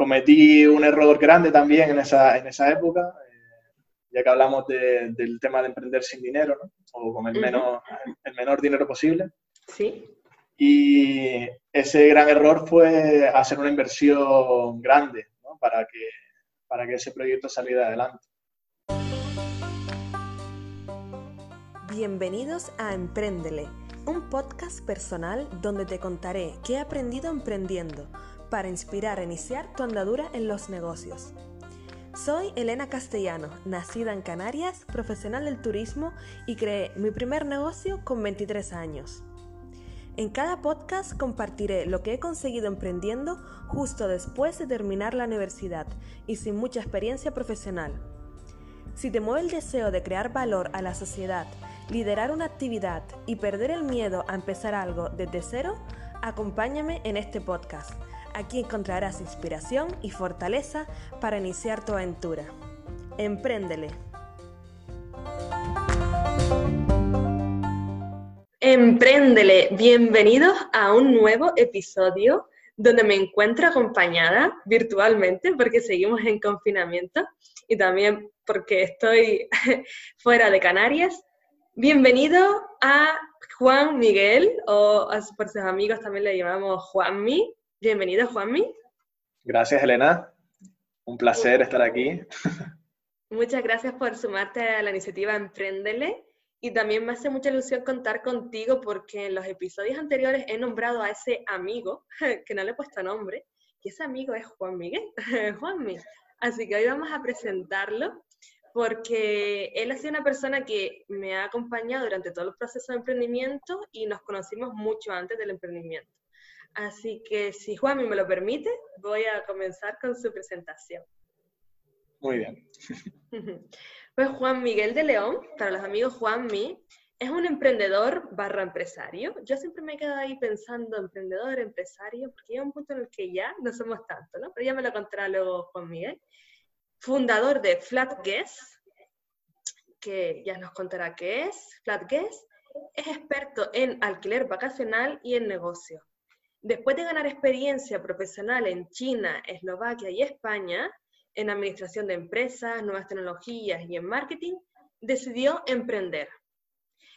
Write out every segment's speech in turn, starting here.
cometí un error grande también en esa, en esa época, eh, ya que hablamos del tema de emprender sin dinero, ¿no? o con el, menos, el menor dinero posible. Sí. Y ese gran error fue hacer una inversión grande ¿no? para, que, para que ese proyecto saliera adelante. Bienvenidos a Emprendele, un podcast personal donde te contaré qué he aprendido emprendiendo para inspirar a iniciar tu andadura en los negocios. Soy Elena Castellano, nacida en Canarias, profesional del turismo y creé mi primer negocio con 23 años. En cada podcast compartiré lo que he conseguido emprendiendo justo después de terminar la universidad y sin mucha experiencia profesional. Si te mueve el deseo de crear valor a la sociedad, liderar una actividad y perder el miedo a empezar algo desde cero, acompáñame en este podcast Aquí encontrarás inspiración y fortaleza para iniciar tu aventura. Empréndele. Empréndele. Bienvenidos a un nuevo episodio donde me encuentro acompañada virtualmente porque seguimos en confinamiento y también porque estoy fuera de Canarias. Bienvenido a Juan Miguel, o por sus amigos también le llamamos Juanmi. Bienvenido, Juanmi. Gracias, Elena. Un placer estar aquí. Muchas gracias por sumarte a la iniciativa Emprendele. Y también me hace mucha ilusión contar contigo porque en los episodios anteriores he nombrado a ese amigo, que no le he puesto nombre, y ese amigo es Juan Miguel, Juanmi. Así que hoy vamos a presentarlo porque él ha sido una persona que me ha acompañado durante todo el proceso de emprendimiento y nos conocimos mucho antes del emprendimiento. Así que si Juanmi me lo permite, voy a comenzar con su presentación. Muy bien. Pues Juan Miguel de León, para los amigos Juanmi, es un emprendedor barra empresario. Yo siempre me he quedado ahí pensando emprendedor, empresario, porque hay un punto en el que ya no somos tanto, ¿no? Pero ya me lo contará luego Juan Miguel. Fundador de Flat Guest, que ya nos contará qué es. Flat Guest es experto en alquiler vacacional y en negocio. Después de ganar experiencia profesional en China, Eslovaquia y España, en administración de empresas, nuevas tecnologías y en marketing, decidió emprender.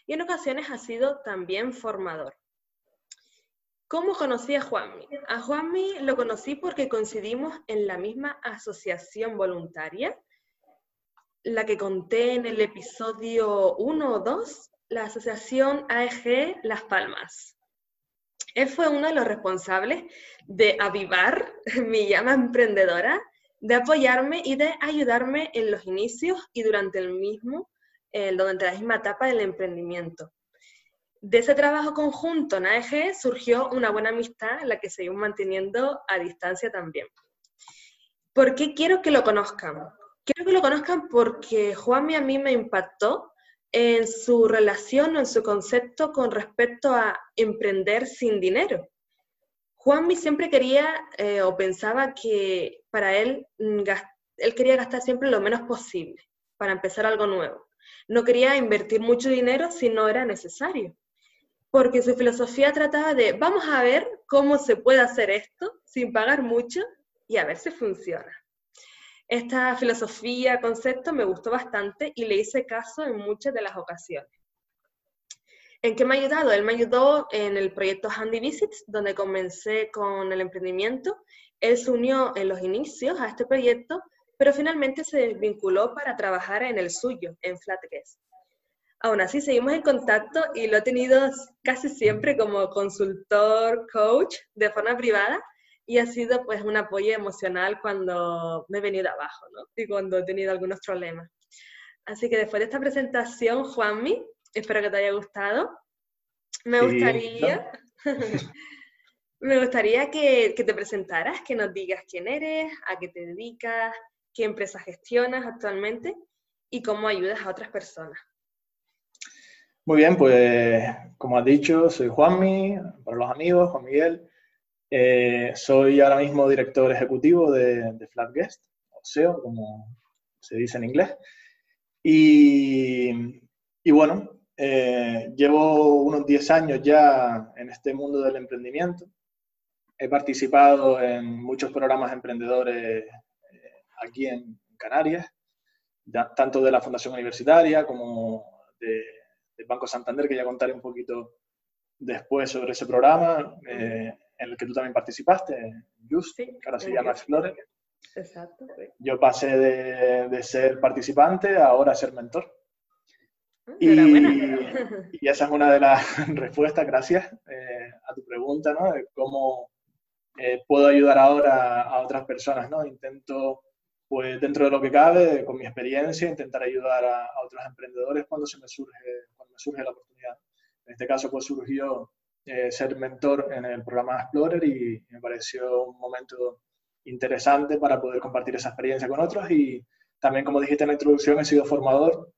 Y en ocasiones ha sido también formador. ¿Cómo conocí a Juanmi? A Juanmi lo conocí porque coincidimos en la misma asociación voluntaria, la que conté en el episodio 1 o 2, la asociación AEG Las Palmas. Él fue uno de los responsables de avivar mi llama emprendedora, de apoyarme y de ayudarme en los inicios y durante el mismo, durante la misma etapa del emprendimiento. De ese trabajo conjunto en AEG surgió una buena amistad, la que seguimos manteniendo a distancia también. ¿Por qué quiero que lo conozcan? Quiero que lo conozcan porque Juanmi a mí me impactó en su relación o en su concepto con respecto a emprender sin dinero. Juanmi siempre quería eh, o pensaba que para él, mm, él quería gastar siempre lo menos posible para empezar algo nuevo. No quería invertir mucho dinero si no era necesario, porque su filosofía trataba de, vamos a ver cómo se puede hacer esto sin pagar mucho y a ver si funciona. Esta filosofía, concepto, me gustó bastante y le hice caso en muchas de las ocasiones. ¿En qué me ha ayudado? Él me ayudó en el proyecto Handy Visits, donde comencé con el emprendimiento. Él se unió en los inicios a este proyecto, pero finalmente se desvinculó para trabajar en el suyo, en Flatguest. Aún así, seguimos en contacto y lo he tenido casi siempre como consultor, coach, de forma privada, y ha sido pues un apoyo emocional cuando me he venido abajo, ¿no? Y cuando he tenido algunos problemas. Así que después de esta presentación, Juanmi, espero que te haya gustado. Me gustaría, me gustaría que, que, te presentaras, que nos digas quién eres, a qué te dedicas, qué empresa gestionas actualmente y cómo ayudas a otras personas. Muy bien, pues como has dicho, soy Juanmi, para los amigos, Juan Miguel. Eh, soy ahora mismo director ejecutivo de, de FlatGuest, o SEO, como se dice en inglés. Y, bueno, eh, llevo unos 10 años ya en este mundo del emprendimiento. he participado en muchos programas emprendedores eh, aquí en Canarias, tanto de la Fundación Universitaria como de, del Banco Santander, que ya contaré un poquito después sobre ese programa, en el que tú también participaste, Just, que ahora se llama Explorer. Exacto. Yo pasé de, de, ser participante a ahora ser mentor. Ah, y, y, esa es una de las respuestas, gracias eh, a tu pregunta, ¿no? De cómo eh, puedo ayudar ahora a otras personas, ¿no? Intento, pues dentro de lo que cabe, con mi experiencia, intentar ayudar a, otros emprendedores cuando se me surge, cuando me surge la oportunidad. En este caso, pues surgió eh, ser mentor en el programa Explorer y me pareció un momento interesante para poder compartir esa experiencia con otros y también, como dijiste en la introducción, he sido formador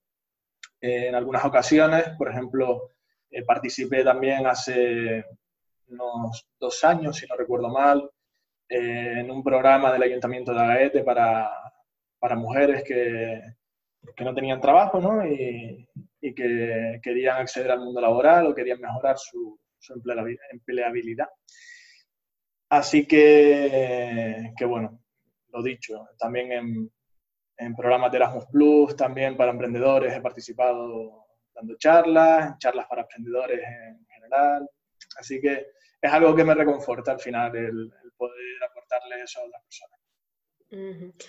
eh, en algunas ocasiones. Por ejemplo, participé también hace unos dos años, si no recuerdo mal, eh, en un programa del Ayuntamiento de Agaete para, para mujeres que, que, no tenían trabajo ¿no? Y, y, que querían acceder al mundo laboral o querían mejorar su, su empleabilidad. Así que, que, bueno, lo dicho, también en, en programas de Erasmus Plus, también para emprendedores he participado dando charlas, charlas para emprendedores en general. Así que es algo que me reconforta al final el, poder aportarle eso a otras personas.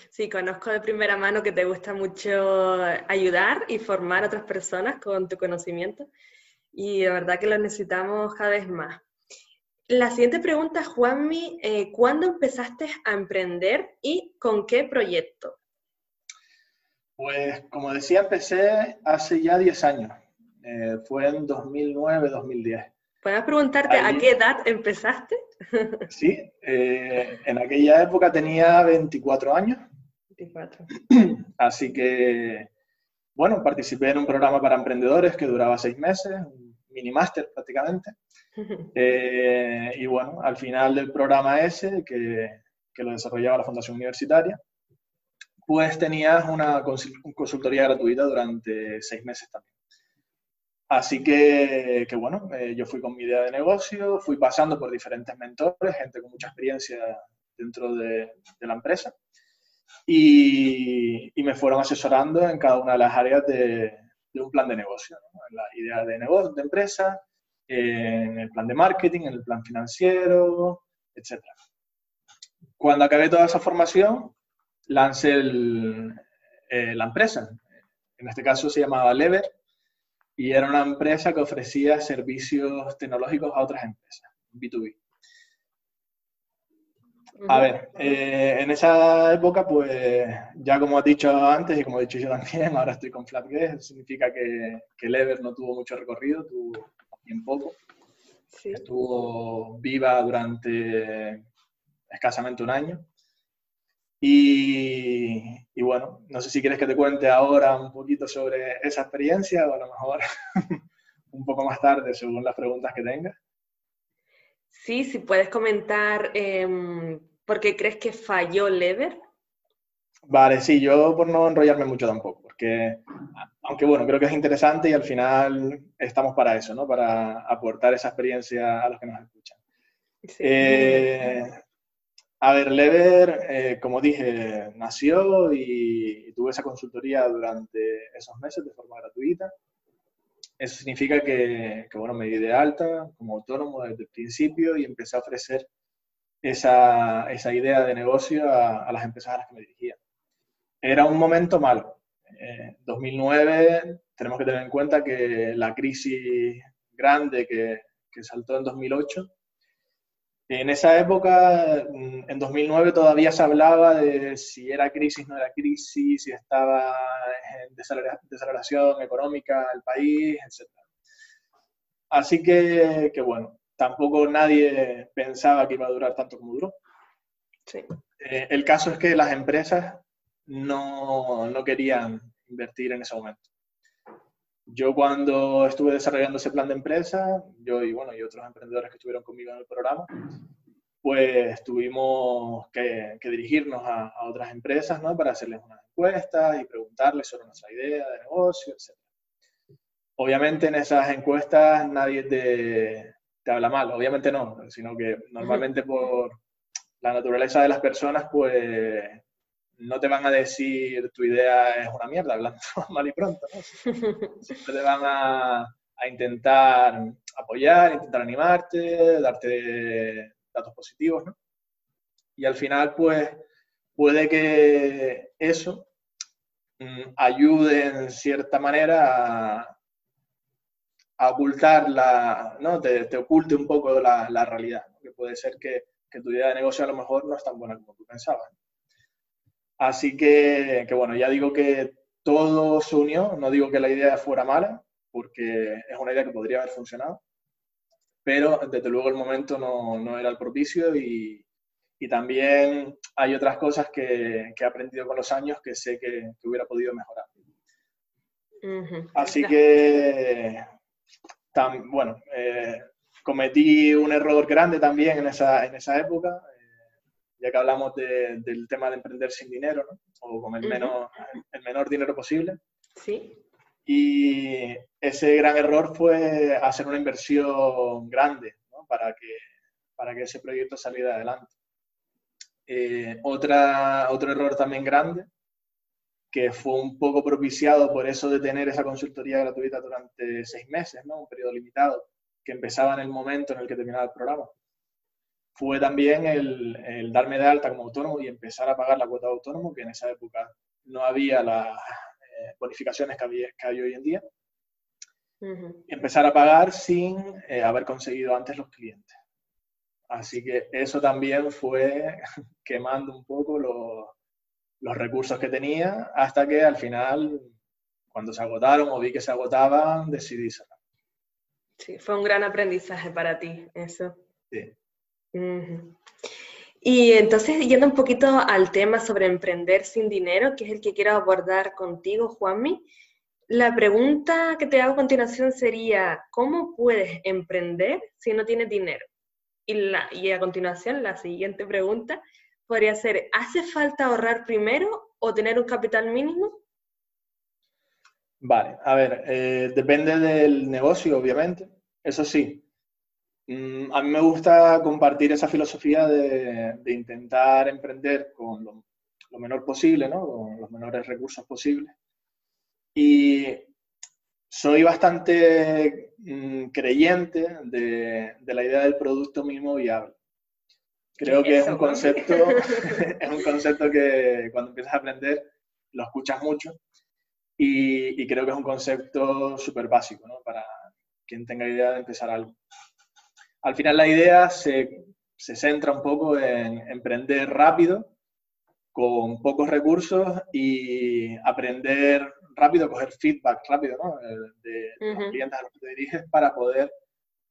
Sí, conozco de primera mano que te gusta mucho ayudar y formar a otras personas con tu conocimiento y de verdad que lo necesitamos cada vez más. La siguiente pregunta, Juanmi, eh, ¿cuándo empezaste a emprender y con qué proyecto? Pues como decía, empecé hace ya 10 años. Eh, fue en 2009-2010. ¿Puedes preguntarte a qué edad empezaste? Sí, eh, en aquella época tenía 24 años. 24. Así que, bueno, participé en un programa para emprendedores que duraba seis meses, un mini máster prácticamente. Eh, y bueno, al final del programa ese, que, que, lo desarrollaba la Fundación Universitaria, pues tenías una consultoría gratuita durante seis meses también. Así que, bueno, eh, yo fui con mi idea de negocio, fui pasando por diferentes mentores, gente con mucha experiencia dentro de, la empresa, y, me fueron asesorando en cada una de las áreas de, un plan de negocio, en la idea de negocio, de empresa, en el plan de marketing, en el plan financiero, etc. Cuando acabé toda esa formación, lancé eh, la empresa. En este caso se llamaba Lever y era una empresa que ofrecía servicios tecnológicos a otras empresas, B2B. A ver, eh, en esa época, pues ya como has dicho antes y como he dicho yo también, ahora estoy con Flatguest, significa que, que Lever no tuvo mucho recorrido, tuvo bien poco. Estuvo viva durante escasamente un año. Y, bueno, no sé si quieres que te cuente ahora un poquito sobre esa experiencia o a lo mejor un poco más tarde, según las preguntas que tengas. Sí, si puedes comentar eh, por qué crees que falló Lever. Vale, sí, yo por no enrollarme mucho tampoco, porque aunque bueno, creo que es interesante y al final estamos para eso, ¿no? Para aportar esa experiencia a los que nos escuchan. Eh, a ver, Lever, eh, como dije, nació y, tuve esa consultoría durante esos meses de forma gratuita. Eso significa que, bueno, me di de alta como autónomo desde el principio y empecé a ofrecer esa, esa idea de negocio a, las empresas a las que me dirigía. Era un momento malo. En 2009 tenemos que tener en cuenta que la crisis grande que, que saltó en 2008 en esa época, mm, en 2009, todavía se hablaba de si era crisis, no era crisis, si estaba en desaceleración económica el país, etc. Así que, que, bueno, tampoco nadie pensaba que iba a durar tanto como duró. Sí. Eh, el caso es que las empresas no, no querían invertir en ese momento. Yo cuando estuve desarrollando ese plan de empresa, yo y bueno, y otros emprendedores que estuvieron conmigo en el programa, pues tuvimos que, dirigirnos a, otras empresas, ¿no? Para hacerles unas encuestas y preguntarles sobre nuestra idea de negocio, etc. Obviamente en esas encuestas nadie te, te habla mal. Obviamente no, sino que normalmente por la naturaleza de las personas, pues no te van a decir tu idea es una mierda, hablando mal y pronto, ¿no? Siempre te van a, a intentar apoyar, intentar animarte, darte datos positivos, ¿no? Y al final, pues, puede que eso mm, ayude en cierta manera a, ocultar la, ¿no? Te, oculte un poco la, la realidad, que puede ser que, que, tu idea de negocio a lo mejor no es tan buena como tú pensabas. Así que, que, bueno, ya digo que todo se unió, no digo que la idea fuera mala, porque es una idea que podría haber funcionado, pero desde luego el momento no, no era el propicio y, y, también hay otras cosas que, que, he aprendido con los años que sé que, que hubiera podido mejorar. Así que, tan, bueno, eh, cometí un error grande también en esa, en esa época, ya que hablamos de, del tema de emprender sin dinero, ¿no? o con el, menor, el menor dinero posible. Sí. Y ese gran error fue hacer una inversión grande ¿no? para, que, para que ese proyecto saliera adelante. Eh, otra, otro error también grande, que fue un poco propiciado por eso de tener esa consultoría gratuita durante seis meses, ¿no? un periodo limitado, que empezaba en el momento en el que terminaba el programa. Fue también el, el darme de alta como autónomo y empezar a pagar la cuota de autónomo, que en esa época no había la, eh, bonificaciones que, había, que hay hoy en día, empezar a pagar sin eh, haber conseguido antes los clientes. Así que eso también fue quemando un poco los, los recursos que tenía hasta que al final, cuando se agotaron o vi que se agotaban, decidí cerrar. Sí, fue un gran aprendizaje para ti, eso. Sí. Y entonces, yendo un poquito al tema sobre emprender sin dinero, que es el que quiero abordar contigo, Juanmi, la pregunta que te hago a continuación sería, ¿cómo puedes emprender si no tienes dinero? Y, a continuación, la siguiente pregunta podría ser, ¿hace falta ahorrar primero o tener un capital mínimo? Vale, a ver, eh, depende del negocio, obviamente. Eso sí, a mí me gusta compartir esa filosofía de, intentar emprender con lo, menor posible, ¿no? con los menores recursos posibles. Y soy bastante mm, creyente de, la idea del producto mínimo viable. Creo que es un concepto, es un concepto que cuando empiezas a aprender lo escuchas mucho y, y creo que es un concepto súper básico ¿no? para quien tenga idea de empezar algo al final la idea se, centra un poco en emprender rápido, con pocos recursos y aprender rápido, coger feedback rápido ¿no? de, los clientes a los que te diriges para poder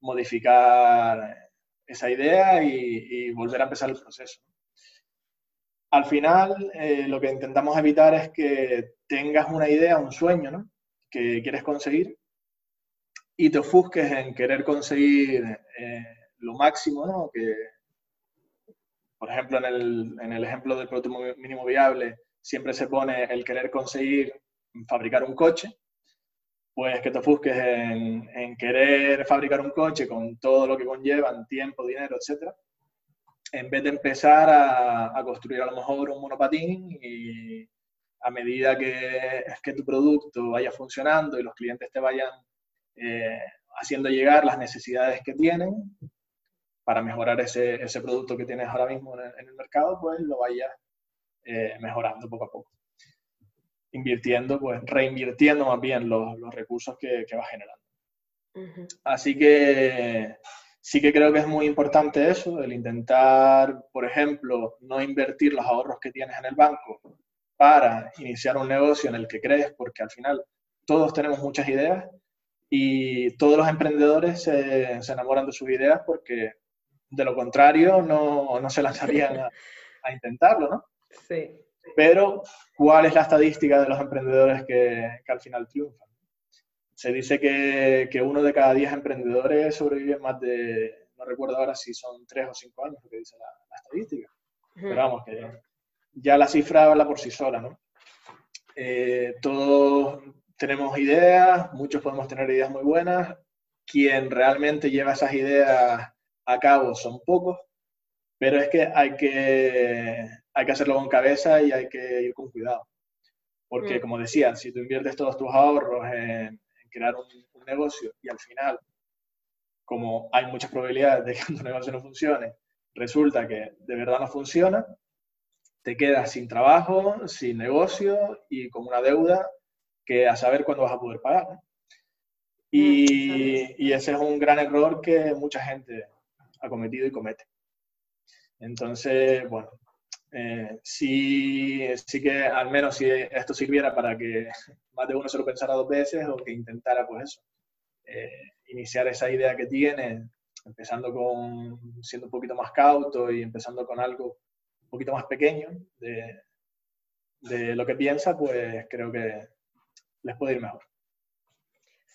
modificar esa idea y, volver a empezar el proceso. Al final, eh, lo que intentamos evitar es que tengas una idea, un sueño ¿no? que quieres conseguir y te ofusques en querer conseguir eh, lo máximo, ¿no? Que, por ejemplo, en el, en el ejemplo del producto mínimo viable, siempre se pone el querer conseguir fabricar un coche, pues que te ofusques en, en, querer fabricar un coche con todo lo que conllevan, tiempo, dinero, etc., en vez de empezar a, a, construir a lo mejor un monopatín y a medida que, que tu producto vaya funcionando y los clientes te vayan eh, haciendo llegar las necesidades que tienen para mejorar ese, ese producto que tienes ahora mismo en el, mercado, pues lo vayas eh, mejorando poco a poco. Invirtiendo, pues reinvirtiendo más bien los, los recursos que, que vas generando. Así que sí que creo que es muy importante eso, el intentar, por ejemplo, no invertir los ahorros que tienes en el banco para iniciar un negocio en el que crees, porque al final todos tenemos muchas ideas y todos los emprendedores se, se enamoran de sus ideas porque de lo contrario no, no se lanzarían a, a, intentarlo, ¿no? Sí. Pero, ¿cuál es la estadística de los emprendedores que, que al final triunfan? Se dice que, que, uno de cada diez emprendedores sobrevive más de, no recuerdo ahora si son tres o cinco años, lo que dice la, la estadística. Pero vamos, que ya la cifra habla por sí sola, ¿no? Eh, todos tenemos ideas, muchos podemos tener ideas muy buenas, quien realmente lleva esas ideas a cabo son pocos, pero es que hay que, hay que hacerlo con cabeza y hay que ir con cuidado. Porque, mm. como decía, si tú inviertes todos tus ahorros en, crear un, negocio y al final, como hay muchas probabilidades de que tu negocio no funcione, resulta que de verdad no funciona, te quedas sin trabajo, sin negocio y con una deuda que a saber cuándo vas a poder pagar. Y, y, ese es un gran error que mucha gente ha cometido y comete. Entonces, bueno, eh, sí, sí que al menos si esto sirviera para que más de uno se lo pensara dos veces o que intentara, pues eso, eh, iniciar esa idea que tiene, empezando con siendo un poquito más cauto y empezando con algo un poquito más pequeño de, de lo que piensa, pues creo que les puede ir mejor.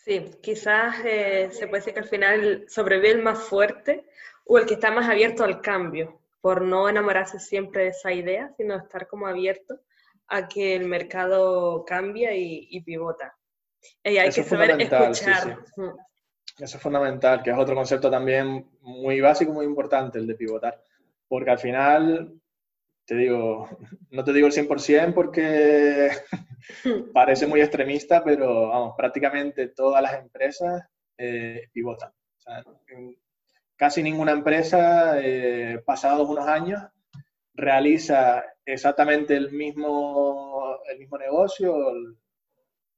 Sí, quizás eh, se puede decir que al final sobrevive el más fuerte o el que está más abierto al cambio, por no enamorarse siempre de esa idea, sino estar como abierto a que el mercado cambia y, pivota. Y hay que saber escuchar. Eso es fundamental, que es otro concepto también muy básico, muy importante, el de pivotar. Porque al final, te digo, no te digo el 100% porque parece muy extremista, pero vamos, prácticamente todas las empresas eh, pivotan. O sea, casi ninguna empresa, eh, pasados unos años, realiza exactamente el mismo, el mismo negocio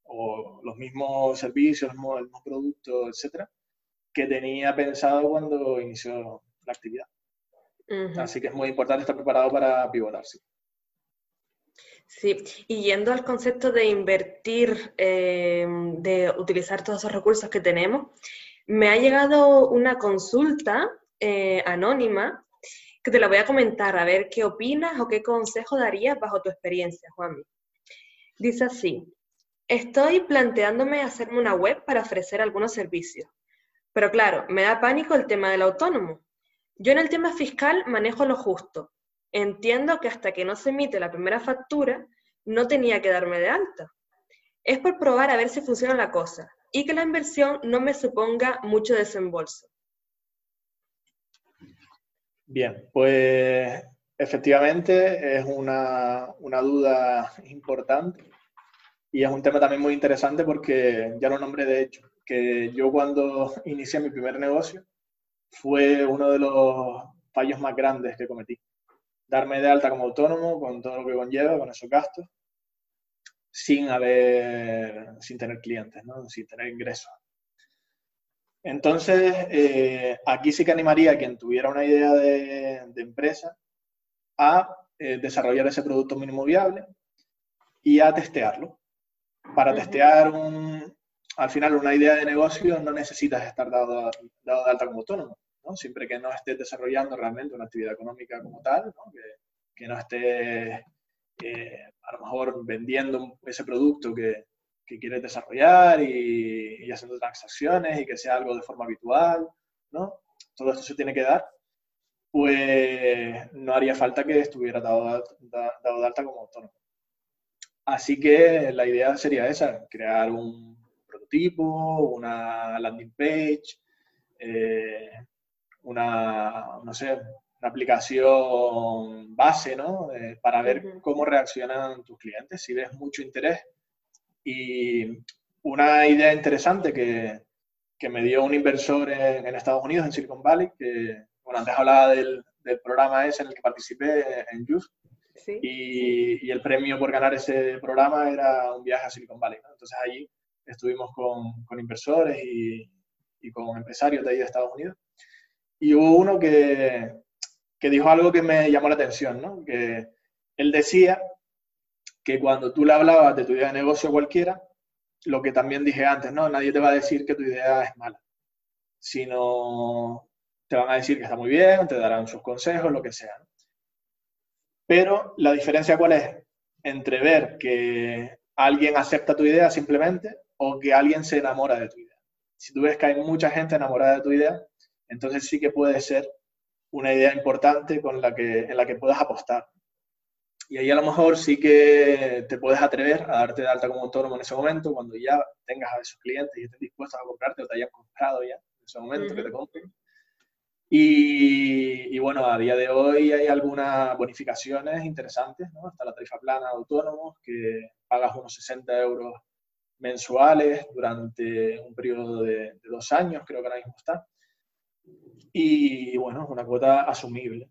o los mismos servicios, el mismo, producto, etcétera, que tenía pensado cuando inició la actividad. Así que es muy importante estar preparado para pivotar. Sí. y yendo al concepto de invertir, eh, de utilizar todos esos recursos que tenemos, me ha llegado una consulta eh, anónima que te la voy a comentar, a ver qué opinas o qué consejo darías bajo tu experiencia, Juan. Dice así, estoy planteándome hacerme una web para ofrecer algunos servicios, pero claro, me da pánico el tema del autónomo. Yo en el tema fiscal manejo lo justo. Entiendo que hasta que no se emite la primera factura, no tenía que darme de alta. Es por probar a ver si funciona la cosa y que la inversión no me suponga mucho desembolso. Bien, pues efectivamente es una, duda importante y es un tema también muy interesante porque ya lo nombré de hecho, que yo cuando inicié mi primer negocio fue uno de los fallos más grandes que cometí. Darme de alta como autónomo con todo lo que conlleva, con esos gastos, sin haber, sin tener clientes, ¿no? sin tener ingresos. Entonces, eh, aquí sí que animaría a quien tuviera una idea de, empresa a eh, desarrollar ese producto mínimo viable y a testearlo. Para testear un, al final una idea de negocio no necesitas estar dado, dado de alta como autónomo, ¿no? siempre que no estés desarrollando realmente una actividad económica como tal. Que, no estés eh, a lo mejor vendiendo ese producto que, que quieres desarrollar y, haciendo transacciones y que sea algo de forma habitual, ¿no? Todo esto se tiene que dar, pues no haría falta que estuviera dado, dado de alta como autónomo. Así que la idea sería esa, crear un prototipo, una landing page, eh, una, no sé, una aplicación base, ¿no? Eh, para ver cómo reaccionan tus clientes. Si ves mucho interés y una idea interesante que, que me dio un inversor en, Estados Unidos, en Silicon Valley, que, bueno, antes hablaba del, del programa ese en el que participé en Youth, y, y, el premio por ganar ese programa era un viaje a Silicon Valley. Entonces allí estuvimos con, con inversores y, y, con empresarios de ahí de Estados Unidos. Y hubo uno que, que dijo algo que me llamó la atención, ¿no? que él decía que cuando tú le hablabas de tu idea de negocio cualquiera, lo que también dije antes, ¿no? Nadie te va a decir que tu idea es mala, sino te van a decir que está muy bien, te darán sus consejos, lo que sea. Pero la diferencia cuál es entre ver que alguien acepta tu idea simplemente o que alguien se enamora de tu idea. Si tú ves que hay mucha gente enamorada de tu idea, entonces sí que puede ser una idea importante con la que, en la que puedas apostar Y ahí a lo mejor sí que te puedes atrever a darte de alta como autónomo en ese momento, cuando ya tengas a esos clientes y estén dispuestos a comprarte o te hayan comprado ya en ese momento que te compren. Y, y, bueno, a día de hoy hay algunas bonificaciones interesantes, ¿no? Está la tarifa plana de autónomos, que pagas unos 60 euros mensuales durante un periodo de, de dos años, creo que ahora mismo está. Y bueno, es una cuota asumible.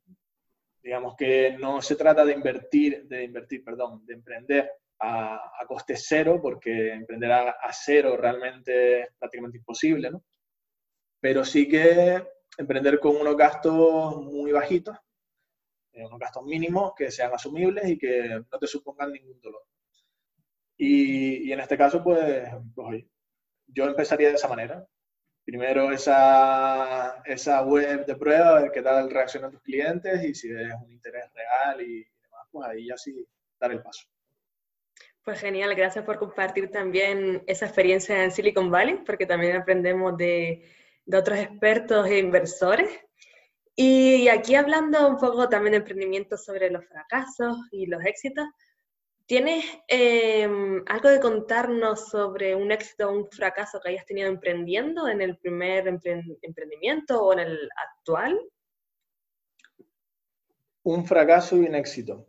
Digamos que no se trata de invertir, de invertir, perdón, de emprender a, a coste cero, porque emprender a, a, cero realmente es prácticamente imposible, ¿no? Pero sí que emprender con unos gastos muy bajitos, eh, unos gastos mínimos que sean asumibles y que no te supongan ningún dolor. Y, y en este caso, pues, pues, yo empezaría de esa manera, primero esa, esa web de prueba, ver qué tal reaccionan tus clientes y si es un interés real y demás, pues ahí ya sí dar el paso. Pues genial, gracias por compartir también esa experiencia en Silicon Valley, porque también aprendemos de, de otros expertos e inversores. Y aquí hablando un poco también de emprendimiento sobre los fracasos y los éxitos, ¿Tienes eh, algo de contarnos sobre un éxito o un fracaso que hayas tenido emprendiendo en el primer emprendimiento o en el actual? Un fracaso y un éxito.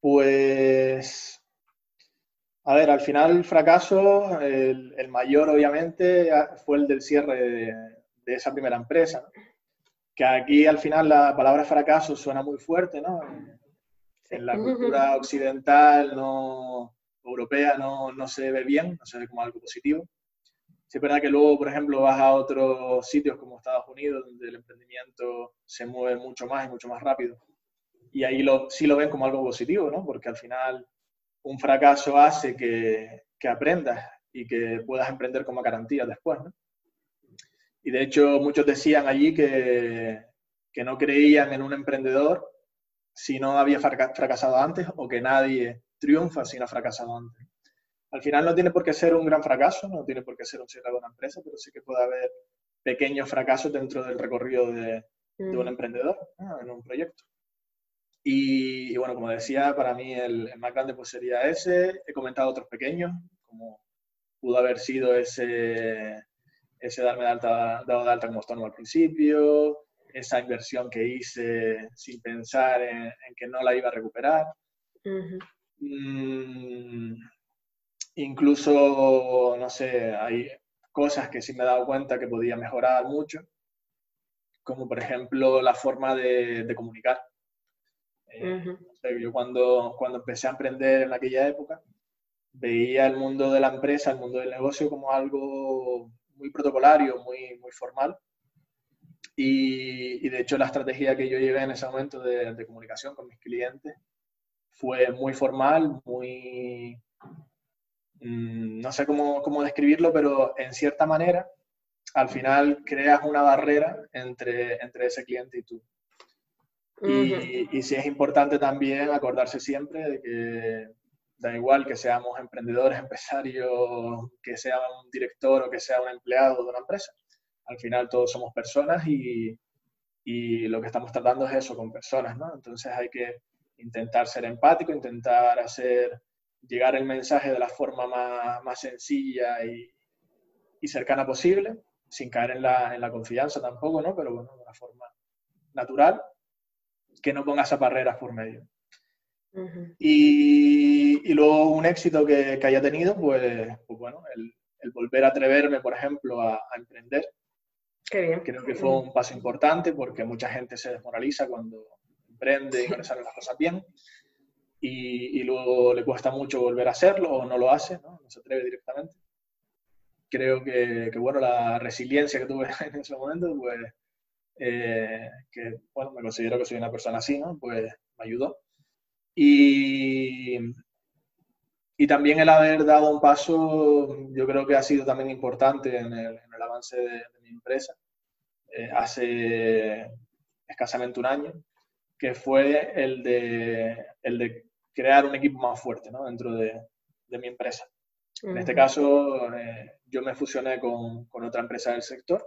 Pues, a ver, al final el fracaso, el, el mayor obviamente fue el del cierre de, de esa primera empresa. ¿no? Que aquí al final la palabra fracaso suena muy fuerte, ¿no? En la cultura occidental, no, europea, no, no, se ve bien, no se ve como algo positivo. Sí es verdad que luego, por ejemplo, vas a otros sitios como Estados Unidos, donde el emprendimiento se mueve mucho más y mucho más rápido. Y ahí lo, sí lo ven como algo positivo, ¿no? Porque al final un fracaso hace que, que aprendas y que puedas emprender como garantía después, ¿no? Y de hecho muchos decían allí que, que no creían en un emprendedor si no había fracasado antes o que nadie triunfa si no ha fracasado antes. Al final no tiene por qué ser un gran fracaso, no tiene por qué ser un cierre de una empresa, pero sí que puede haber pequeños fracasos dentro del recorrido de, de un mm. emprendedor en un proyecto. Y, y, bueno, como decía, para mí el, el, más grande pues sería ese. He comentado otros pequeños, como pudo haber sido ese, ese darme de alta, dado de alta como autónomo al principio, esa inversión que hice sin pensar en, en que no la iba a recuperar. Uh -huh. mm, incluso, no sé, hay cosas que sí me he dado cuenta que podía mejorar mucho, como por ejemplo la forma de, de comunicar. Eh, uh -huh. yo cuando, cuando empecé a emprender en aquella época, veía el mundo de la empresa, el mundo del negocio como algo muy protocolario, muy, muy formal y, y, de hecho la estrategia que yo llevé en ese momento de, de, comunicación con mis clientes fue muy formal, muy... Mmm, no sé cómo, cómo describirlo, pero en cierta manera al final creas una barrera entre, entre ese cliente y tú. Uh -huh. y, y sí es importante también acordarse siempre de que da igual que seamos emprendedores, empresarios, que sea un director o que sea un empleado de una empresa al final todos somos personas y, y, lo que estamos tratando es eso con personas, ¿no? Entonces hay que intentar ser empático, intentar hacer llegar el mensaje de la forma más, más sencilla y, y, cercana posible, sin caer en la, en la, confianza tampoco, ¿no? Pero bueno, de una forma natural, que no ponga esas barreras por medio. Uh -huh. y, y, luego un éxito que, que haya tenido, pues, pues bueno, el, el, volver a atreverme, por ejemplo, a, a emprender Qué bien. Creo que fue un paso importante porque mucha gente se desmoraliza cuando emprende y no le salen las cosas bien. Y, y, luego le cuesta mucho volver a hacerlo o no lo hace, ¿no? no se atreve directamente. Creo que, que, bueno, la resiliencia que tuve en ese momento, pues, eh, que, bueno, me considero que soy una persona así, ¿no? Pues me ayudó. Y, y también el haber dado un paso, yo creo que ha sido también importante en el, en el avance de, de, mi empresa, eh, hace escasamente un año, que fue el de, el de crear un equipo más fuerte ¿no? dentro de, de, mi empresa. Uh -huh. En este caso, eh, yo me fusioné con, con, otra empresa del sector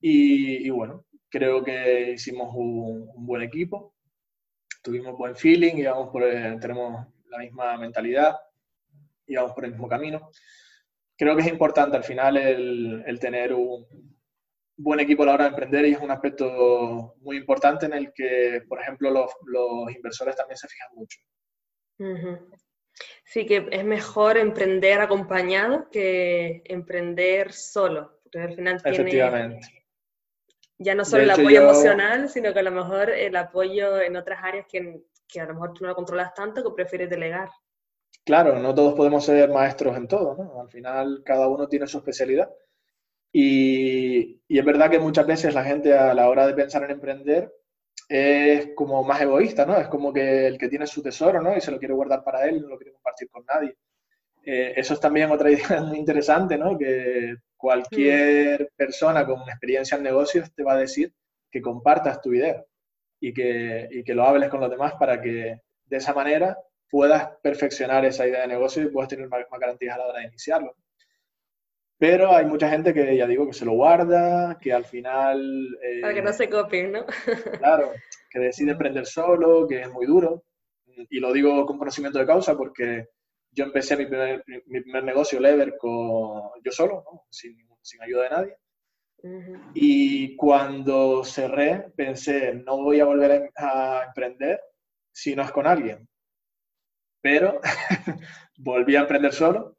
y, y, bueno, creo que hicimos un, un buen equipo tuvimos buen feeling, íbamos por, tenemos la misma mentalidad, íbamos por el mismo camino. Creo que es importante al final el, el tener un buen equipo a la hora de emprender y es un aspecto muy importante en el que, por ejemplo, los, los inversores también se fijan mucho. Sí, que es mejor emprender acompañado que emprender solo, porque al final tiene ya no solo el apoyo emocional, sino que a lo mejor el apoyo en otras áreas que, que, a lo mejor tú no lo controlas tanto que prefieres delegar. Claro, no todos podemos ser maestros en todo, ¿no? Al final cada uno tiene su especialidad. Y, y es verdad que muchas veces la gente a la hora de pensar en emprender es como más egoísta, ¿no? Es como que el que tiene su tesoro, ¿no? Y se lo quiere guardar para él, no lo quiere compartir con nadie. Eh, eso es también otra idea muy interesante, ¿no? Que cualquier persona con experiencia en negocios te va a decir que compartas tu idea y que, y que lo hables con los demás para que de esa manera puedas perfeccionar esa idea de negocio y puedas tener más, más garantías a la hora de iniciarlo. Pero hay mucha gente que, ya digo, que se lo guarda, que al final... Eh, Para que no se copien, ¿no? claro, que decide emprender solo, que es muy duro. Y lo digo con conocimiento de causa porque yo empecé mi primer, mi primer negocio, Lever, con, yo solo, ¿no? sin, sin, ayuda de nadie. Y cuando cerré, pensé, no voy a volver a, a emprender si no es con alguien. Pero volví a emprender solo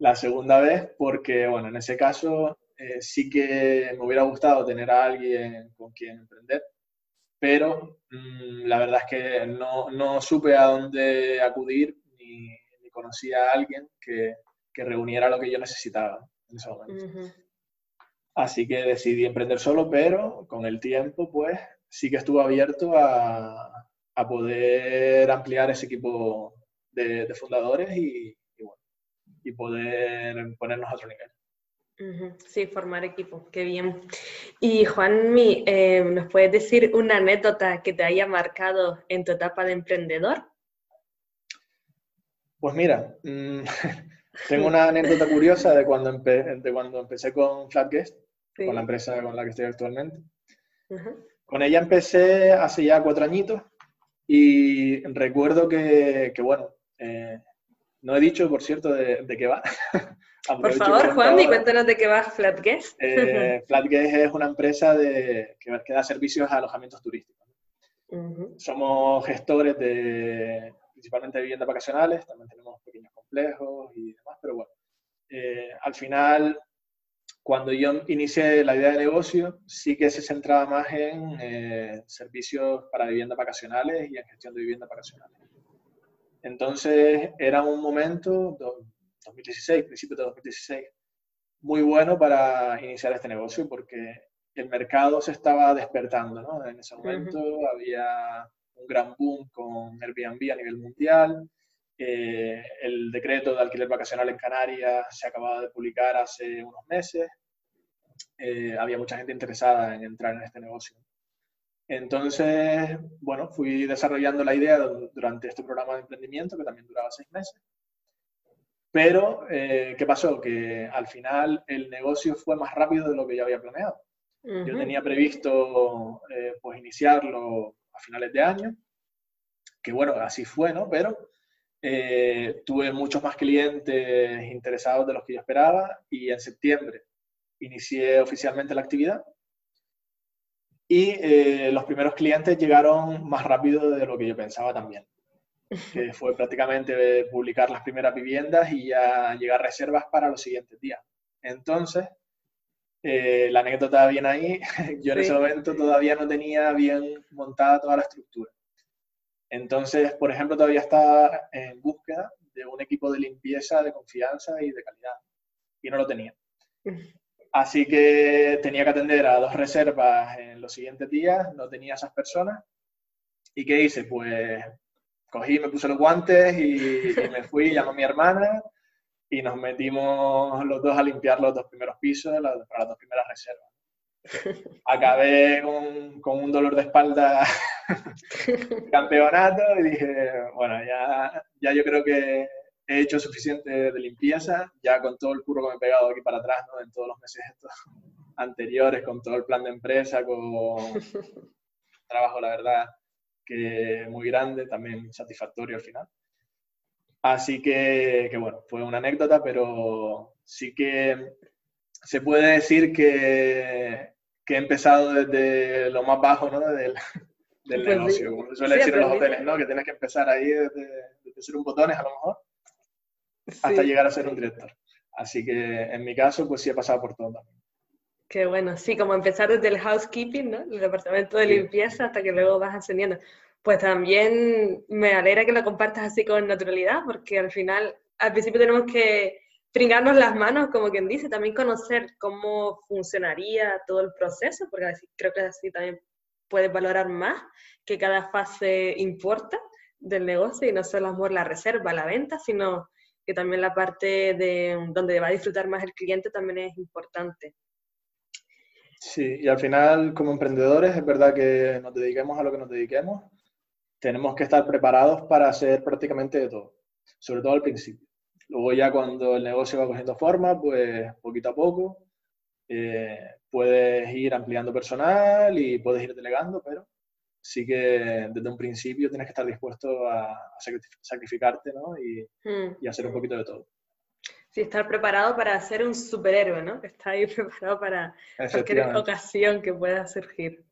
la segunda vez porque, bueno, en ese caso eh, sí que me hubiera gustado tener a alguien con quien emprender, pero mmm, la verdad es que no, no, supe a dónde acudir ni, ni conocí a alguien que, que, reuniera lo que yo necesitaba en ese momento. Uh -huh. Así que decidí emprender solo, pero con el tiempo, pues sí que estuve abierto a, a poder ampliar ese equipo de, de fundadores y, y poder ponernos a otro nivel. Sí, formar equipo, qué bien. Y Juanmi, eh, ¿nos puedes decir una anécdota que te haya marcado en tu etapa de emprendedor? Pues mira, mmm, tengo una anécdota curiosa de cuando, empe de cuando empecé con Flatguest, sí. con la empresa con la que estoy actualmente. Uh -huh. Con ella empecé hace ya cuatro añitos y recuerdo que, que bueno, eh, no he dicho, por cierto, de, de qué va. por favor, Juan, y cuéntanos de qué va Flatguest. Eh, Flatguest es una empresa de, que, que, da servicios a alojamientos turísticos. Uh -huh. Somos gestores de principalmente de viviendas vacacionales, también tenemos pequeños complejos y demás, pero bueno, eh, al final, cuando yo inicié la idea de negocio, sí que se centraba más en eh, servicios para viviendas vacacionales y en gestión de viviendas vacacionales. Entonces era un momento, 2016, principios de 2016, muy bueno para iniciar este negocio porque el mercado se estaba despertando, ¿no? En ese momento uh -huh. había un gran boom con Airbnb a nivel mundial, eh, el decreto de alquiler vacacional en Canarias se acababa de publicar hace unos meses, eh, había mucha gente interesada en entrar en este negocio. Entonces, bueno, fui desarrollando la idea durante este programa de emprendimiento que también duraba seis meses. Pero, eh, ¿qué pasó? Que al final el negocio fue más rápido de lo que yo había planeado. Uh -huh. Yo tenía previsto eh, pues iniciarlo a finales de año, que bueno, así fue, ¿no? Pero eh, tuve muchos más clientes interesados de los que yo esperaba y en septiembre inicié oficialmente la actividad y eh, los primeros clientes llegaron más rápido de lo que yo pensaba también. Que fue prácticamente publicar las primeras viviendas y ya llegar reservas para los siguientes días. Entonces, eh, la anécdota viene ahí. Yo en ese momento todavía no tenía bien montada toda la estructura. Entonces, por ejemplo, todavía estaba en búsqueda de un equipo de limpieza, de confianza y de calidad. Y no lo tenía. Así que tenía que atender a dos reservas en los siguientes días, no tenía esas personas. ¿Y qué hice? Pues cogí, me puse los guantes y, y me fui, llamé a mi hermana y nos metimos los dos a limpiar los dos primeros pisos para las dos primeras reservas. Acabé con, con un dolor de espalda campeonato y dije, bueno, ya, ya yo creo que he hecho suficiente de limpieza, ya con todo el curro que me he pegado aquí para atrás, ¿no? En todos los meses estos anteriores, con todo el plan de empresa, con trabajo, la verdad, que muy grande, también satisfactorio al final. Así que, que, bueno, fue una anécdota, pero sí que se puede decir que, que he empezado desde lo más bajo ¿no? del, del pues negocio, como se suele decir en los hoteles, ¿no? que tienes que empezar ahí desde, ser un botones a lo mejor hasta llegar a ser un director. Así que en mi caso, pues sí he pasado por todo también. Qué bueno, sí, como empezar desde el housekeeping, ¿no? El departamento de limpieza hasta que luego vas ascendiendo. Pues también me alegra que lo compartas así con naturalidad, porque al final, al principio tenemos que pringarnos las manos, como quien dice, también conocer cómo funcionaría todo el proceso, porque creo que así también puedes valorar más, que cada fase importa del negocio y no solo amor la reserva, la venta, sino que también la parte de donde va a disfrutar más el cliente también es importante. Sí, y al final como emprendedores es verdad que nos dediquemos a lo que nos dediquemos, tenemos que estar preparados para hacer prácticamente todo, sobre todo al principio. Luego ya cuando el negocio va cogiendo forma, pues poquito a poco, eh, puedes ir ampliando personal y puedes ir delegando, pero sí que desde un principio tienes que estar dispuesto a, sacrificarte ¿no? y, hmm. y, hacer un poquito de todo. Sí, estar preparado para ser un superhéroe, ¿no? Que está ahí preparado para cualquier ocasión que pueda surgir.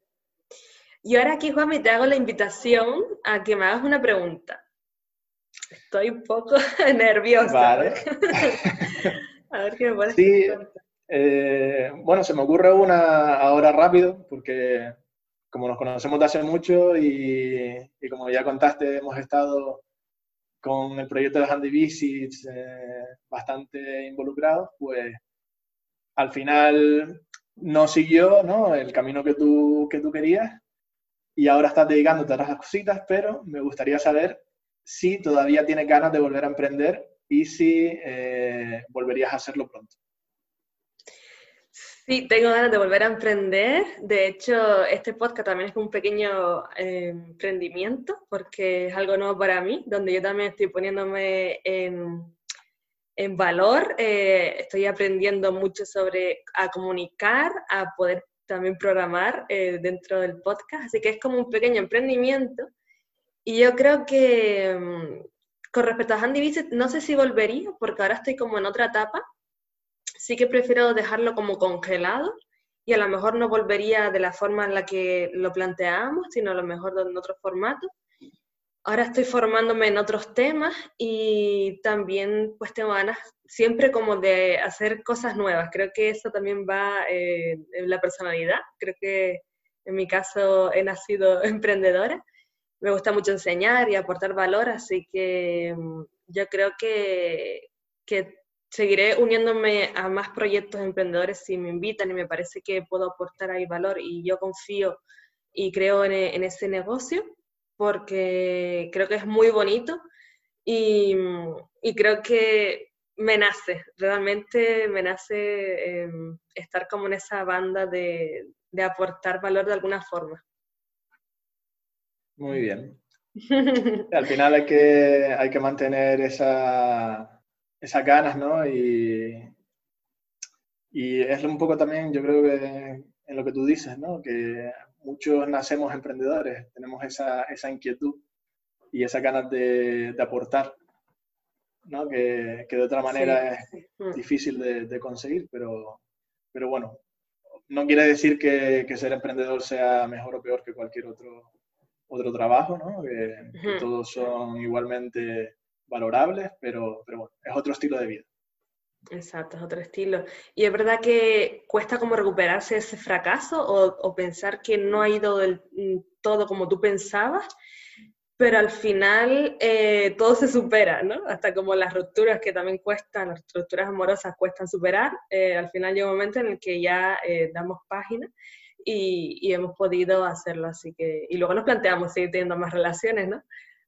Y ahora aquí, Juan, me te hago la invitación a que me hagas una pregunta. Estoy un poco nerviosa. Vale. a ver qué me puedes Sí, eh, bueno, se me ocurre una ahora rápido, porque como nos conocemos de hace mucho y, como ya contaste, hemos estado con el proyecto de Handy Visits eh, bastante involucrados, pues al final no siguió ¿no? el camino que tú, que tú querías y ahora estás dedicándote a otras cositas, pero me gustaría saber si todavía tienes ganas de volver a emprender y si eh, volverías a hacerlo pronto. Sí, tengo ganas de volver a emprender. De hecho, este podcast también es un pequeño eh, emprendimiento porque es algo nuevo para mí, donde yo también estoy poniéndome en, valor. Eh, estoy aprendiendo mucho sobre a comunicar, a poder también programar eh, dentro del podcast, así que es como un pequeño emprendimiento. Y yo creo que mm, con respecto a Handy Visit, no sé si volvería, porque ahora estoy como en otra etapa. Sí que prefiero dejarlo como congelado y a lo mejor no volvería de la forma en la que lo planteamos, sino a lo mejor en otro formato. Ahora estoy formándome en otros temas y también pues tengo ganas siempre como de hacer cosas nuevas. Creo que eso también va eh, en la personalidad. Creo que en mi caso he nacido emprendedora. Me gusta mucho enseñar y aportar valor, así que mm, yo creo que, que seguiré uniéndome a más proyectos emprendedores si me invitan y me parece que puedo aportar ahí valor y yo confío y creo en, en ese negocio porque creo que es muy bonito y, y creo que me nace, realmente me nace em, estar como en esa banda de, aportar valor de alguna forma. Muy bien. Al final hay que, hay que mantener esa, esas ganas, ¿no? Y, y es un poco también, yo creo que en lo que tú dices, ¿no? Que muchos nacemos emprendedores, tenemos esa, esa inquietud y esas ganas de, de aportar ¿no? que, que, de otra manera es mm. difícil de, de, conseguir, pero, pero bueno, no quiere decir que, que, ser emprendedor sea mejor o peor que cualquier otro, otro trabajo, ¿no? que, todos son igualmente valorables, pero, pero bueno, es otro estilo de vida. Exacto, es otro estilo. Y es verdad que cuesta como recuperarse ese fracaso o, o pensar que no ha ido del, mm, todo como tú pensabas pero al final eh, todo se supera, ¿no? Hasta como las rupturas que también cuestan, las rupturas amorosas cuestan superar, eh, al final llega un momento en el que ya eh, damos página y, y, hemos podido hacerlo, así que, y luego nos planteamos seguir teniendo más relaciones, ¿no?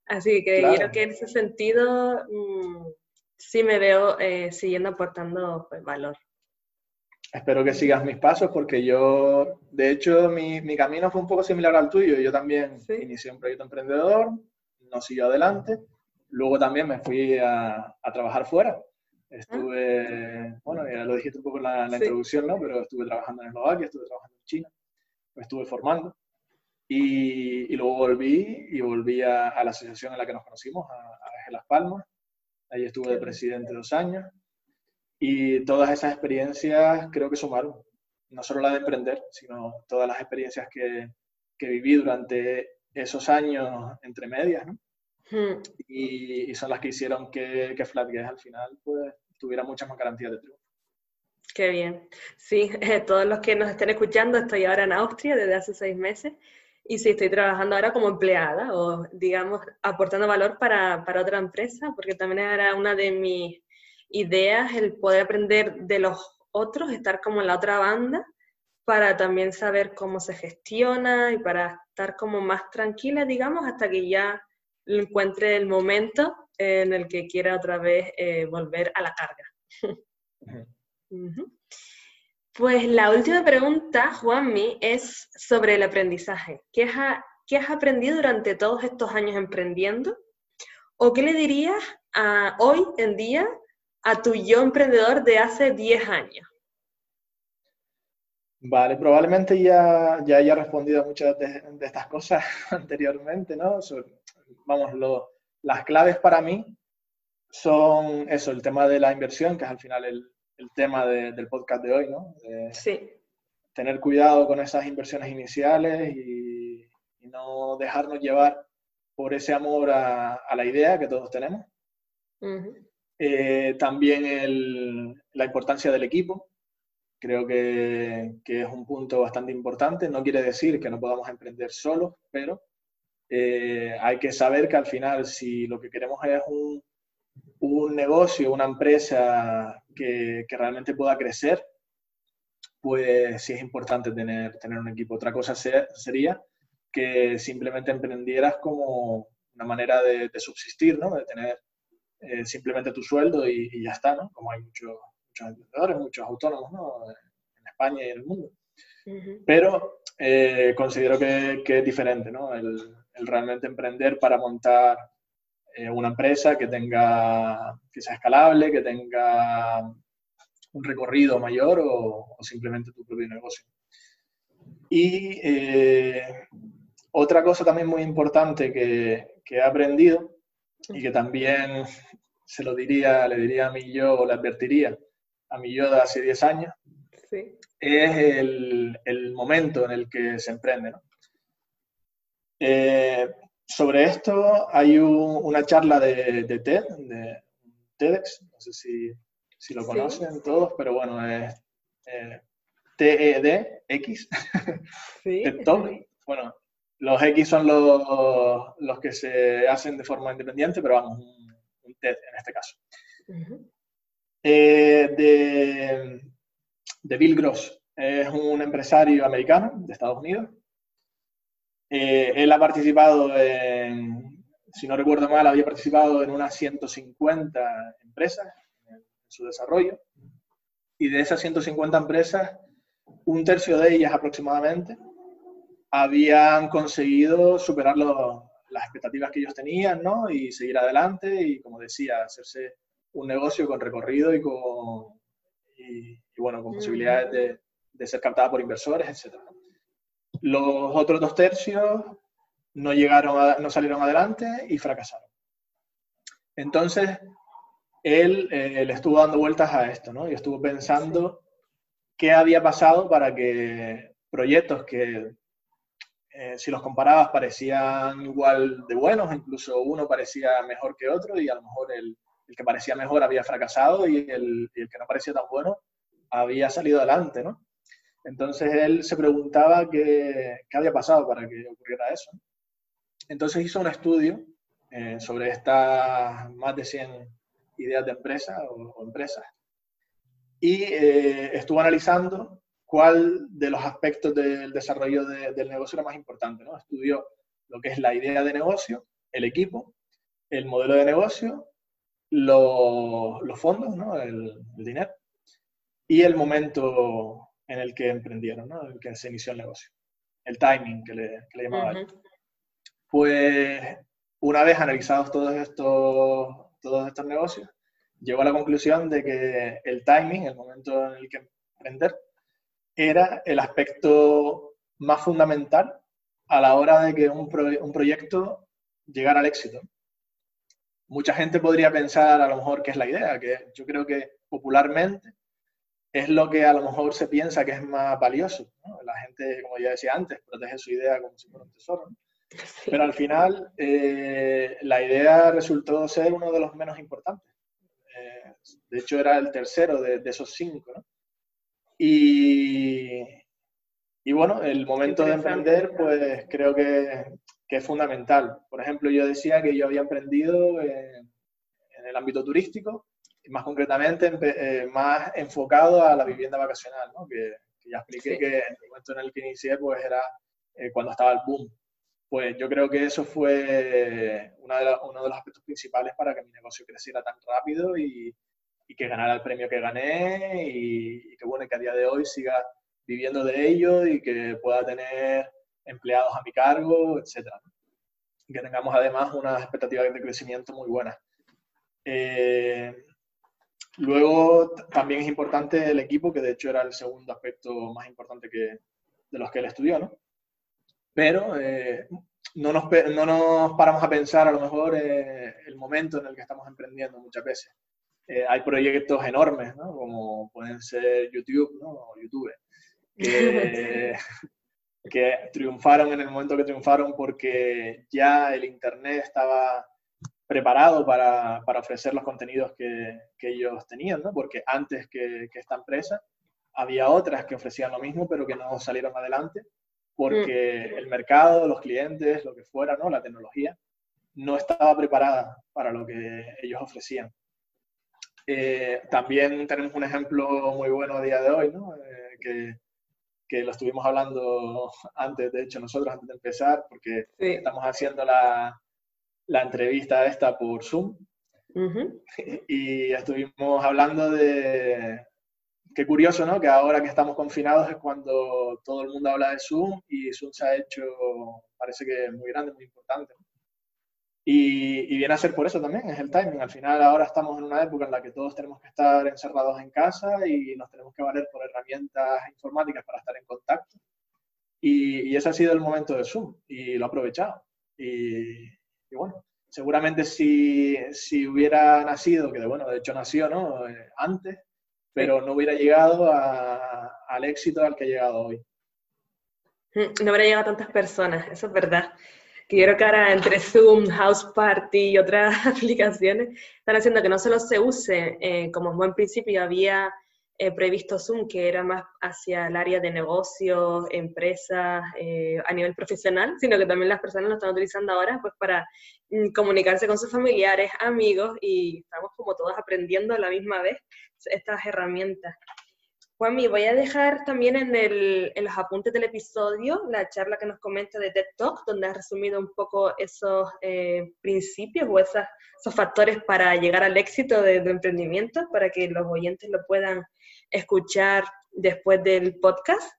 Así que creo que en ese sentido mmm, sí me veo siguiendo aportando pues, valor. Espero que sigas mis pasos porque yo, de hecho, mi, mi camino fue un poco similar al tuyo. Yo también inicié un proyecto emprendedor, no siguió adelante. Luego también me fui a, a trabajar fuera. Estuve, bueno, ya lo dijiste un poco en la, introducción, ¿no? Pero estuve trabajando en Eslovaquia, estuve trabajando en China, me estuve formando. Y, luego volví y volví a, la asociación en la que nos conocimos, a, a Las Palmas. Ahí estuve de presidente dos años. Y todas esas experiencias creo que sumaron. No solo la de emprender, sino todas las experiencias que, que viví durante esos años entre medias, ¿no? Hmm. Y, son las que hicieron que, que Flatguest al final pues, tuviera muchas más garantías de triunfo. Qué bien. Sí, todos los que nos estén escuchando, estoy ahora en Austria desde hace seis meses y sí, estoy trabajando ahora como empleada o, digamos, aportando valor para, para otra empresa, porque también era una de mis ideas el poder aprender de los otros, estar como en la otra banda, para también saber cómo se gestiona y para estar como más tranquila, digamos, hasta que ya encuentre el momento en el que quiera otra vez eh, volver a la carga. Pues la última pregunta, Juanmi, es sobre el aprendizaje. ¿Qué has, aprendido durante todos estos años emprendiendo? ¿O qué le dirías hoy en día a tu yo emprendedor de hace 10 años? Vale, probablemente ya, ya haya respondido a muchas de, estas cosas anteriormente, ¿no? vamos, las claves para mí son eso, el tema de la inversión, que es al final el, el tema del podcast de hoy, ¿no? sí. Tener cuidado con esas inversiones iniciales y, no dejarnos llevar por ese amor a, la idea que todos tenemos. Eh, también la importancia del equipo. Creo que, es un punto bastante importante. No quiere decir que no podamos emprender solos, pero eh, hay que saber que al final, si lo que queremos es un, un negocio, una empresa que, realmente pueda crecer, pues sí es importante tener, tener un equipo. Otra cosa sería que simplemente emprendieras como una manera de, subsistir, ¿no? De tener eh, simplemente tu sueldo y, ya está, ¿no? Como hay muchos, muchos emprendedores, muchos autónomos, ¿no? En España y en el mundo. Pero eh, considero que, es diferente, ¿no? el, realmente emprender para montar eh, una empresa que tenga, que sea escalable, que tenga un recorrido mayor o, simplemente tu propio negocio. Y eh, otra cosa también muy importante que, que, he aprendido y que también se lo diría, le diría a mí yo o le advertiría a mi yo de hace 10 años, es el, el, momento en el que se emprende. ¿no? Eh, sobre esto hay una charla de, TED, de TEDx, no sé si, lo conocen todos, pero bueno, es eh, TEDx, TED Talk. Bueno, los X son los, los, que se hacen de forma independiente, pero vamos, un, TED en este caso. Eh, de, de Bill Gross, es un empresario americano de Estados Unidos eh, él ha participado en, si no recuerdo mal, había participado en unas 150 empresas en su desarrollo. Y de esas 150 empresas, un tercio de ellas aproximadamente habían conseguido superar las expectativas que ellos tenían, ¿no? Y seguir adelante y, como decía, hacerse un negocio con recorrido y con, y, bueno, con posibilidades de, de, ser captada por inversores, etc. Los otros dos tercios no, llegaron no salieron adelante y fracasaron. Entonces, él eh, le estuvo dando vueltas a esto, ¿no? Y estuvo pensando qué había pasado para que proyectos que, eh, si los comparabas, parecían igual de buenos, incluso uno parecía mejor que otro, y a lo mejor el, que parecía mejor había fracasado y el, y el, que no parecía tan bueno había salido adelante, ¿no? Entonces él se preguntaba qué, había pasado para que ocurriera eso. Entonces hizo un estudio eh, sobre estas más de 100 ideas de empresa o, empresas y eh, estuvo analizando cuál de los aspectos del desarrollo del negocio era más importante. ¿no? Estudió lo que es la idea de negocio, el equipo, el modelo de negocio, los fondos, el dinero y el momento en el que emprendieron, ¿no? en el que se inició el negocio. El timing que le, que le llamaba. Pues una vez analizados todos estos, todos estos negocios, llegó a la conclusión de que el timing, el momento en el que emprender, era el aspecto más fundamental a la hora de que un, un proyecto llegara al éxito. Mucha gente podría pensar a lo mejor que es la idea, que yo creo que popularmente es lo que a lo mejor se piensa que es más valioso. La gente, como ya decía antes, protege su idea como si fuera un tesoro. Pero al final, eh, la idea resultó ser uno de los menos importantes. Eh, de hecho, era el tercero de, esos cinco. ¿no? Y, y, bueno, el momento de emprender, pues creo que, que, es fundamental. Por ejemplo, yo decía que yo había emprendido en, en el ámbito turístico, más concretamente eh, más enfocado a la vivienda vacacional, ¿no? que, ya expliqué que en el momento en el que inicié pues era cuando estaba el boom pues yo creo que eso fue uno de los aspectos principales para que mi negocio creciera tan rápido y, que ganara el premio que gané y, que bueno, que a día de hoy siga viviendo de ello y que pueda tener empleados a mi cargo, etc. Y que tengamos además unas expectativas de crecimiento muy buenas. Eh, luego también es importante el equipo, que de hecho era el segundo aspecto más importante que, de los que él estudió, ¿no? pero eh, no, nos, no, nos, paramos a pensar a lo mejor eh, el momento en el que estamos emprendiendo muchas veces. Eh, hay proyectos enormes, ¿no? como pueden ser YouTube ¿no? o YouTube, que, que triunfaron en el momento que triunfaron porque ya el Internet estaba preparado para, para ofrecer los contenidos que, que, ellos tenían, ¿no? porque antes que, que esta empresa había otras que ofrecían lo mismo, pero que no salieron adelante porque mm. el mercado, los clientes, lo que fuera, ¿no? la tecnología, no estaba preparada para lo que ellos ofrecían. Eh, también tenemos un ejemplo muy bueno a día de hoy, ¿no? Eh, que, que, lo estuvimos hablando antes, de hecho, nosotros antes de empezar, porque estamos haciendo la, la, entrevista esta por Zoom. Y estuvimos hablando de, qué curioso, ¿no? Que ahora que estamos confinados es cuando todo el mundo habla de Zoom y Zoom se ha hecho, parece que muy grande, muy importante. Y, viene a ser por eso también, es el timing. Al final ahora estamos en una época en la que todos tenemos que estar encerrados en casa y nos tenemos que valer por herramientas informáticas para estar en contacto. Y, ese ha sido el momento de Zoom y lo he aprovechado. Y, bueno, seguramente si, si, hubiera nacido, que de, bueno, de hecho nació ¿no? Eh, antes, pero no hubiera llegado al éxito al que ha llegado hoy. Mm, no hubiera llegado a tantas personas, eso es verdad. Que yo creo que ahora entre Zoom, House Party y otras aplicaciones están haciendo que no solo se use, eh, como en buen principio había eh, previsto Zoom, que era más hacia el área de negocios, empresas, eh, a nivel profesional, sino que también las personas lo están utilizando ahora pues para mm, comunicarse con sus familiares, amigos, y estamos como todos aprendiendo a la misma vez estas herramientas. Juanmi, voy a dejar también en, el, en, los apuntes del episodio la charla que nos comenta de TED Talk, donde has resumido un poco esos eh, principios o esos factores para llegar al éxito de, emprendimiento, para que los oyentes lo puedan escuchar después del podcast.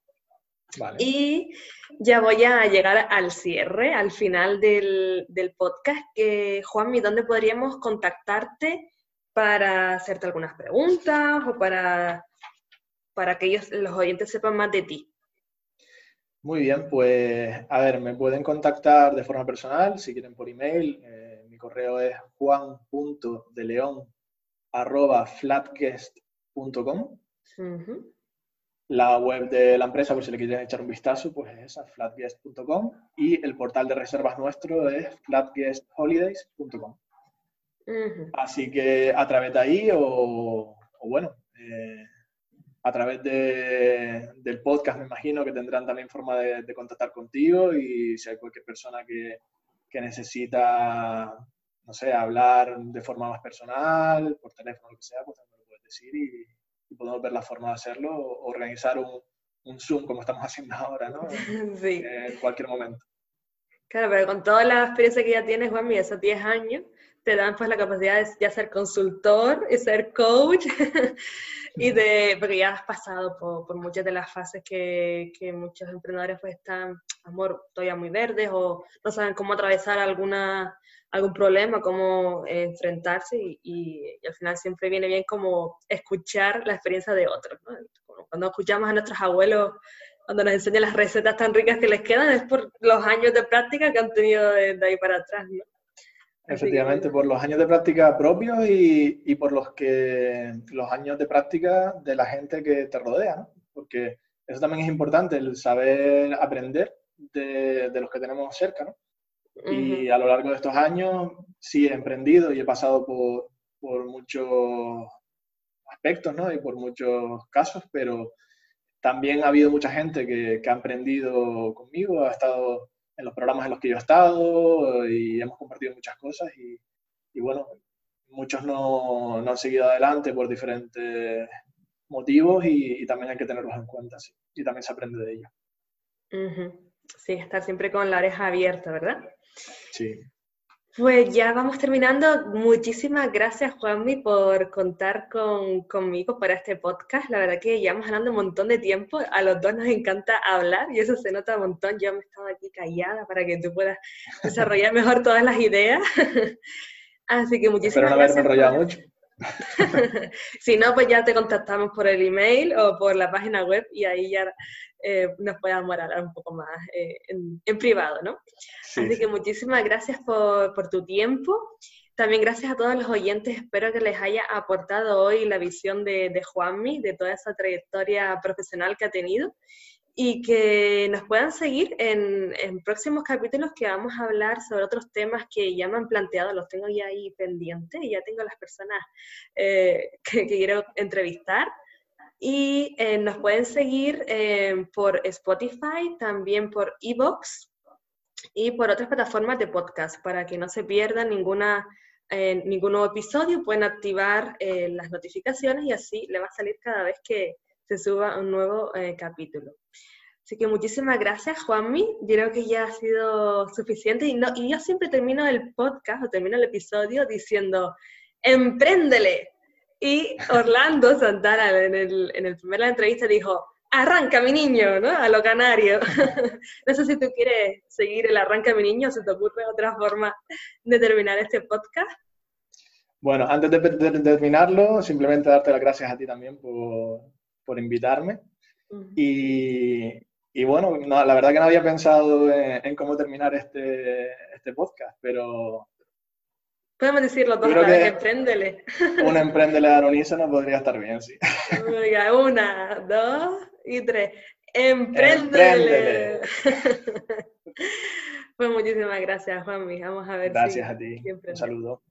Y ya voy a llegar al cierre, al final del, del podcast. Que, Juanmi, ¿dónde podríamos contactarte para hacerte algunas preguntas o para, para que ellos, los oyentes sepan más de ti. Muy bien, pues a ver, me pueden contactar de forma personal, si quieren por email. Eh, mi correo es La web de la empresa, por si le quieren echar un vistazo, pues es esa, flatguest.com. Y el portal de reservas nuestro es flatguestholidays.com. Así que a través de ahí o, bueno, eh, a través de, del podcast me imagino que tendrán también forma de, contactar contigo y si hay cualquier persona que, que, necesita, no sé, hablar de forma más personal, por teléfono, lo que sea, pues también lo puedes decir y, podemos ver la forma de hacerlo o organizar un, un Zoom como estamos haciendo ahora, ¿no? Sí. En cualquier momento. Claro, pero con toda la experiencia que ya tienes, Juan, esos 10 años, te dan pues la capacidad de ya ser consultor y ser coach y de, porque ya has pasado por, muchas de las fases que, que, muchos emprendedores pues están, amor, todavía muy verdes o no saben cómo atravesar alguna, algún problema, cómo eh, enfrentarse y, al final siempre viene bien como escuchar la experiencia de otros. Cuando escuchamos a nuestros abuelos cuando nos enseñan las recetas tan ricas que les quedan, es por los años de práctica que han tenido de, ahí para atrás, ¿no? Efectivamente, por los años de práctica propios y, y, por los que los años de práctica de la gente que te rodea, ¿no? Porque eso también es importante, el saber aprender de, de los que tenemos cerca, ¿no? Y a lo largo de estos años sí he emprendido y he pasado por, por muchos aspectos, ¿no? Y por muchos casos, pero también ha habido mucha gente que, que ha emprendido conmigo, ha estado en los programas en los que yo he estado y hemos compartido muchas cosas y, y bueno, muchos no, no, han seguido adelante por diferentes motivos y, también hay que tenerlos en cuenta, sí, y también se aprende de ellos. Sí, estar siempre con la oreja abierta, ¿verdad? Sí. Pues ya vamos terminando. Muchísimas gracias, Juanmi, por contar con, conmigo para este podcast. La verdad que llevamos hablando un montón de tiempo. A los dos nos encanta hablar y eso se nota un montón. Yo me estaba aquí callada para que tú puedas desarrollar mejor todas las ideas. Así que muchísimas Espero no haberme enrollado mucho. si no, pues ya te contactamos por el email o por la página web y ahí ya eh, nos podamos hablar un poco más eh, en, privado, ¿no? Así que muchísimas gracias por, por, tu tiempo. También gracias a todos los oyentes. Espero que les haya aportado hoy la visión de, de Juanmi, de toda esa trayectoria profesional que ha tenido y que nos puedan seguir en, en, próximos capítulos que vamos a hablar sobre otros temas que ya me han planteado, los tengo ya ahí pendientes ya tengo las personas eh, que, que, quiero entrevistar. Y eh, nos pueden seguir eh, por Spotify, también por Evox y por otras plataformas de podcast para que no se pierdan ninguna, eh, ningún nuevo episodio. Pueden activar las notificaciones y así le va a salir cada vez que se suba un nuevo capítulo. Así que muchísimas gracias, Juanmi. Yo creo que ya ha sido suficiente. Y, no, y yo siempre termino el podcast o termino el episodio diciendo, empréndele, y Orlando Santana en el, en el primer la entrevista dijo, arranca mi niño, ¿no? A lo canario. no sé si tú quieres seguir el arranca mi niño, o se te ocurre otra forma de terminar este podcast. Bueno, antes de, terminarlo, simplemente darte las gracias a ti también por, por invitarme. y, y, bueno, no, la verdad que no había pensado en, en cómo terminar este, este podcast, pero Podemos decirlo dos vez, empréndele. Una empréndele a unísono podría estar bien, sí. Una, dos y tres. Empréndele. pues muchísimas gracias, Juanmi. Vamos a ver Gracias a ti. Un saludo.